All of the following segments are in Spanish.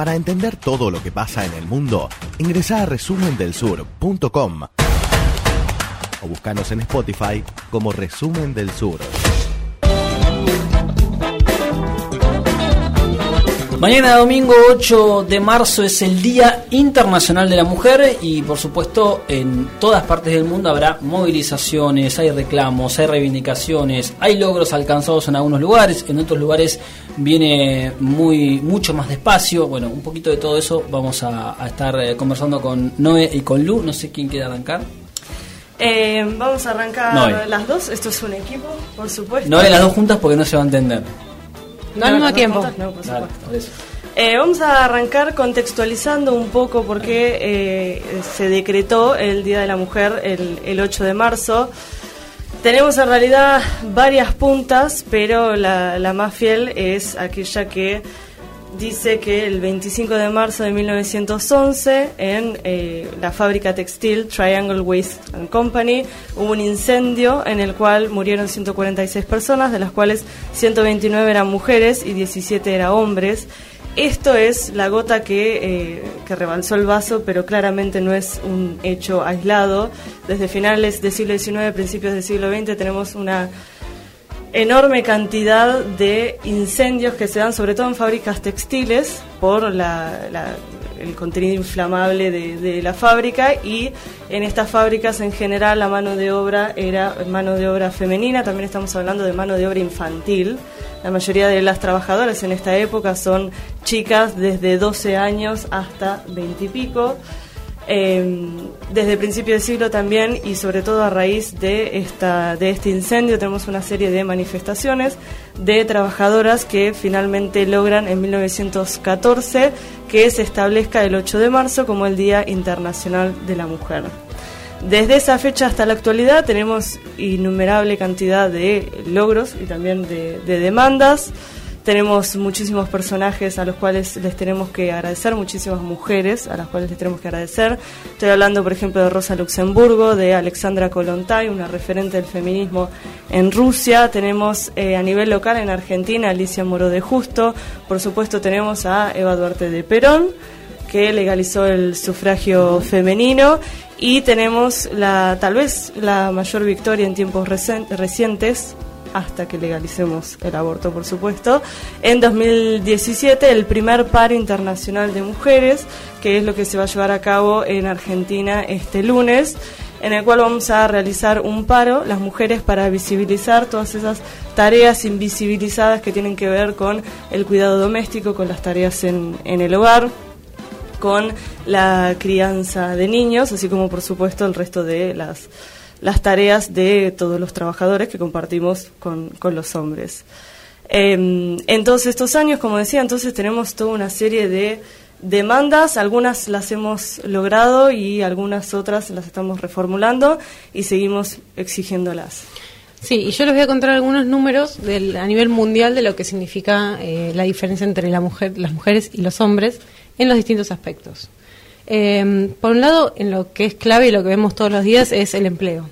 Para entender todo lo que pasa en el mundo, ingresa a resumendelsur.com o buscanos en Spotify como Resumen del Sur. Mañana domingo 8 de marzo es el Día Internacional de la Mujer y por supuesto en todas partes del mundo habrá movilizaciones, hay reclamos, hay reivindicaciones, hay logros alcanzados en algunos lugares, en otros lugares viene muy mucho más despacio. Bueno, un poquito de todo eso vamos a, estar eh, conversando con Noé y con Lu, no sé quién quiere arrancar. Eh, vamos a arrancar las dos, esto es un equipo, por supuesto. Noé las dos juntas porque no se va a entender. No, al mismo tiempo. Eh, vamos a arrancar contextualizando un poco por qué eh, se decretó el Día de la Mujer el, el, 8 de marzo. Tenemos en realidad varias puntas, pero la, la más fiel es aquella que dice que el 25 de marzo de 1911 en eh, la fábrica textil Triangle Waste and Company hubo un incendio en el cual murieron 146 personas, de las cuales 129 eran mujeres y 17 eran hombres. Esto es la gota que, eh, que rebalsó el vaso, pero claramente no es un hecho aislado. Desde finales del siglo XIX, principios del siglo XX, tenemos una enorme cantidad de incendios que se dan sobre todo en fábricas textiles por el contenido inflamable de, la fábrica y en estas fábricas en general la mano de obra era mano de obra femenina, también estamos hablando de mano de obra infantil. La mayoría de las trabajadoras en esta época son chicas desde 12 años hasta 20 y pico. Em, desde el principio del siglo también y sobre todo a raíz de, esta, de este incendio tenemos una serie de manifestaciones de trabajadoras que finalmente logran en 1914 que se establezca el 8 de marzo como el Día Internacional de la Mujer. Desde esa fecha hasta la actualidad tenemos innumerable cantidad de logros y también de, de demandas. Tenemos muchísimos personajes a los cuales les tenemos que agradecer, muchísimas mujeres a las cuales les tenemos que agradecer. Estoy hablando, por ejemplo, de Rosa Luxemburgo, de Alexandra Kolontai, una referente del feminismo en Rusia. Tenemos eh, a nivel local en Argentina Alicia Moro de Justo. Por supuesto, tenemos a Eva Duarte de Perón que legalizó el sufragio femenino y tenemos la tal vez la mayor victoria en tiempos recientes hasta que legalicemos el aborto, por supuesto. En 2017, el primer paro internacional de mujeres, que es lo que se va a llevar a cabo en Argentina este lunes, en el cual vamos a realizar un paro, las mujeres, para visibilizar todas esas tareas invisibilizadas que tienen que ver con el cuidado doméstico, con las tareas en, en el hogar con la crianza de niños, así como por supuesto el resto de las las tareas de todos los trabajadores que compartimos con, los hombres. Eh, en todos estos años, como decía, entonces tenemos toda una serie de demandas, algunas las hemos logrado y algunas otras las estamos reformulando y seguimos exigiéndolas. Sí, y yo les voy a contar algunos números a nivel mundial de lo que significa eh, la diferencia entre la mujer, las mujeres y los hombres en los distintos aspectos. Eh, por un lado, en lo que es clave y lo que vemos todos los días es el empleo.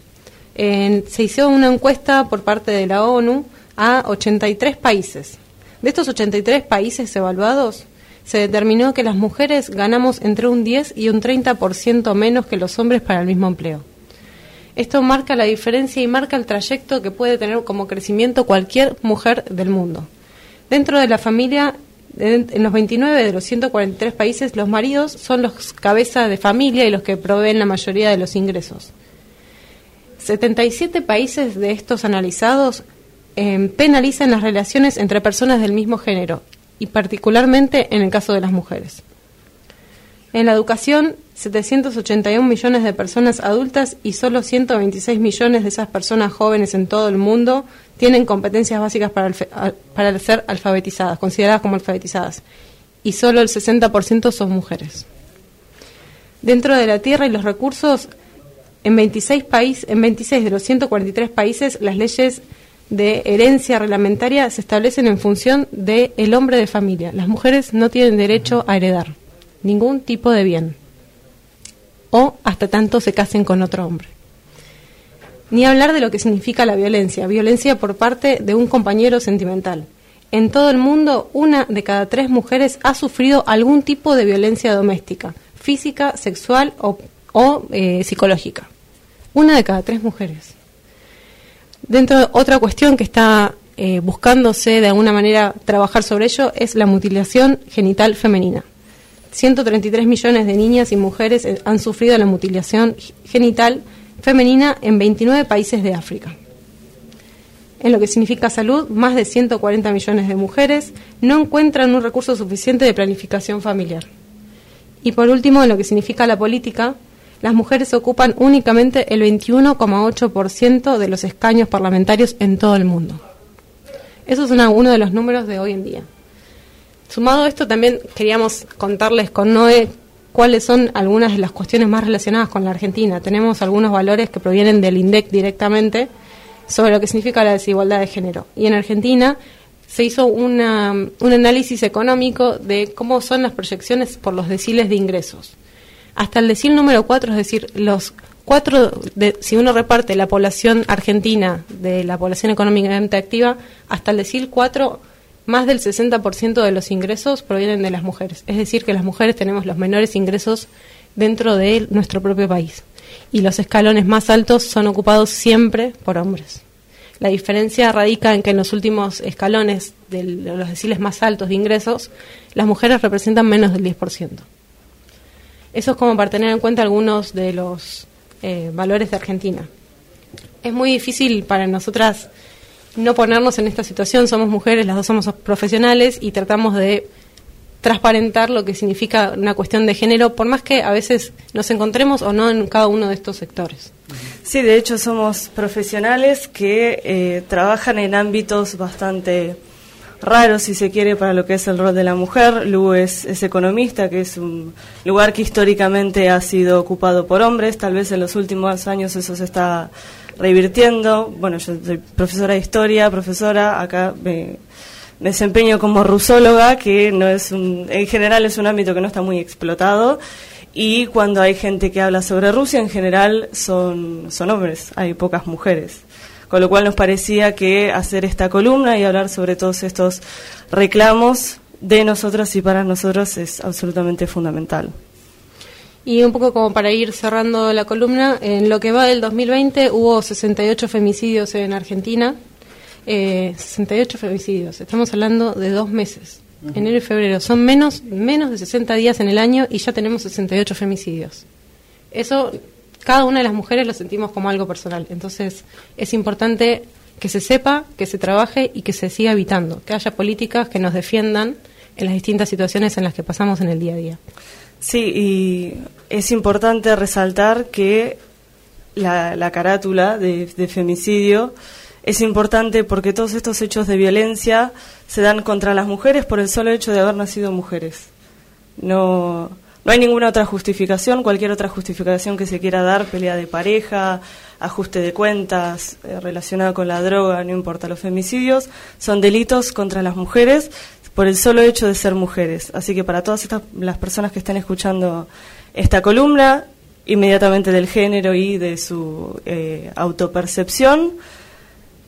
se hizo una encuesta por parte de la ONU a 83 países. De estos 83 países evaluados, se determinó que las mujeres ganamos entre un 10 y un 30% menos que los hombres para el mismo empleo. Esto marca la diferencia y marca el trayecto que puede tener como crecimiento cualquier mujer del mundo. Dentro de la familia, en los 29 de los 143 países, los maridos son los cabezas de familia y los que proveen la mayoría de los ingresos. 77 países de estos analizados eh, penalizan las relaciones entre personas del mismo género, y particularmente en el caso de las mujeres. En la educación, 781 millones de personas adultas y solo 126 millones de esas personas jóvenes en todo el mundo tienen competencias básicas para, ser alfabetizadas, consideradas como alfabetizadas, y solo el 60% son mujeres. Dentro de la tierra y los recursos, en 26, país, en 26 de los 143 países, las leyes de herencia reglamentaria se establecen en función del el hombre de familia. Las mujeres no tienen derecho a heredar ningún tipo de bien o hasta tanto se casen con otro hombre. Ni hablar de lo que significa la violencia, violencia por parte de un compañero sentimental. en todo el mundo, una de cada tres mujeres ha sufrido algún tipo de violencia doméstica, física, sexual o, eh, psicológica. Una de cada tres mujeres. Dentro de otra cuestión que está eh, buscándose de alguna manera trabajar sobre ello es la mutilación genital femenina. 133 millones de niñas y mujeres eh, han sufrido la mutilación genital femenina en 29 países de África. En lo que significa salud, más de 140 millones de mujeres no encuentran un recurso suficiente de planificación familiar. Y por último, en lo que significa la política, las mujeres ocupan únicamente el 21,8% de los escaños parlamentarios en todo el mundo. Eso es uno de los números de hoy en día. Sumado a esto, también queríamos contarles con Noé cuáles son algunas de las cuestiones más relacionadas con la Argentina. Tenemos algunos valores que provienen del INDEC directamente sobre lo que significa la desigualdad de género. Y en Argentina se hizo un análisis económico de cómo son las proyecciones por los deciles de ingresos. Hasta el decil número 4, es decir, los cuatro, de, si uno reparte la población argentina de la población económicamente activa, hasta el decil 4 más del 60% de los ingresos provienen de las mujeres. Es decir, que las mujeres tenemos los menores ingresos dentro de nuestro propio país. Y los escalones más altos son ocupados siempre por hombres. La diferencia radica en que en los últimos escalones de los deciles más altos de ingresos, las mujeres representan menos del 10%. Eso es como para tener en cuenta algunos de los eh, valores de Argentina. Es muy difícil para nosotras no ponernos en esta situación. Somos mujeres, las dos somos profesionales y tratamos de transparentar lo que significa una cuestión de género, por más que a veces nos encontremos o no en cada uno de estos sectores. Sí, de hecho somos profesionales que eh, trabajan en ámbitos bastante raros, si se quiere, para lo que es el rol de la mujer. Lu es, es economista, que es un lugar que históricamente ha sido ocupado por hombres. Tal vez en los últimos años eso se está revirtiendo. Bueno, yo soy profesora de historia, profesora, acá me, desempeño como rusóloga, que no es un, en general es un ámbito que no está muy explotado. Y cuando hay gente que habla sobre Rusia, en general son, son hombres, hay pocas mujeres. Con lo cual nos parecía que hacer esta columna y hablar sobre todos estos reclamos de nosotros y para nosotros es absolutamente fundamental. Y un poco como para ir cerrando la columna, en lo que va del 2020 hubo 68 femicidios en Argentina. Eh, 68 femicidios, estamos hablando de dos meses, enero y febrero. Son menos, menos de 60 días en el año y ya tenemos 68 femicidios. Eso, cada una de las mujeres lo sentimos como algo personal. Entonces, es importante que se sepa, que se trabaje y que se siga evitando, que haya políticas que nos defiendan en las distintas situaciones en las que pasamos en el día a día. Sí, y es importante resaltar que la, carátula de, femicidio es importante porque todos estos hechos de violencia se dan contra las mujeres por el solo hecho de haber nacido mujeres. No, no hay ninguna otra justificación, cualquier otra justificación que se quiera dar, pelea de pareja, ajuste de cuentas eh, relacionada con la droga, no importa, los femicidios son delitos contra las mujeres por el solo hecho de ser mujeres. Así que para todas estas, las personas que están escuchando esta columna, inmediatamente del género y de su eh, autopercepción,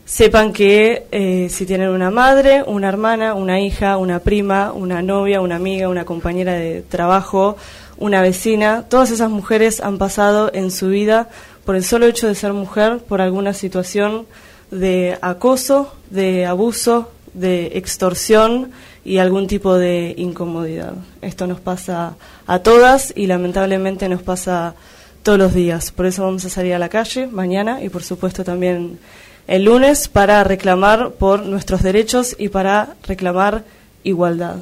sepan que eh, si tienen una madre, una hermana, una hija, una prima, una novia, una amiga, una compañera de trabajo, una vecina, todas esas mujeres han pasado en su vida por el solo hecho de ser mujer, por alguna situación de acoso, de abuso, de extorsión y algún tipo de incomodidad. Esto nos pasa a todas y lamentablemente nos pasa todos los días. Por eso vamos a salir a la calle mañana y por supuesto también el lunes para reclamar por nuestros derechos y para reclamar igualdad.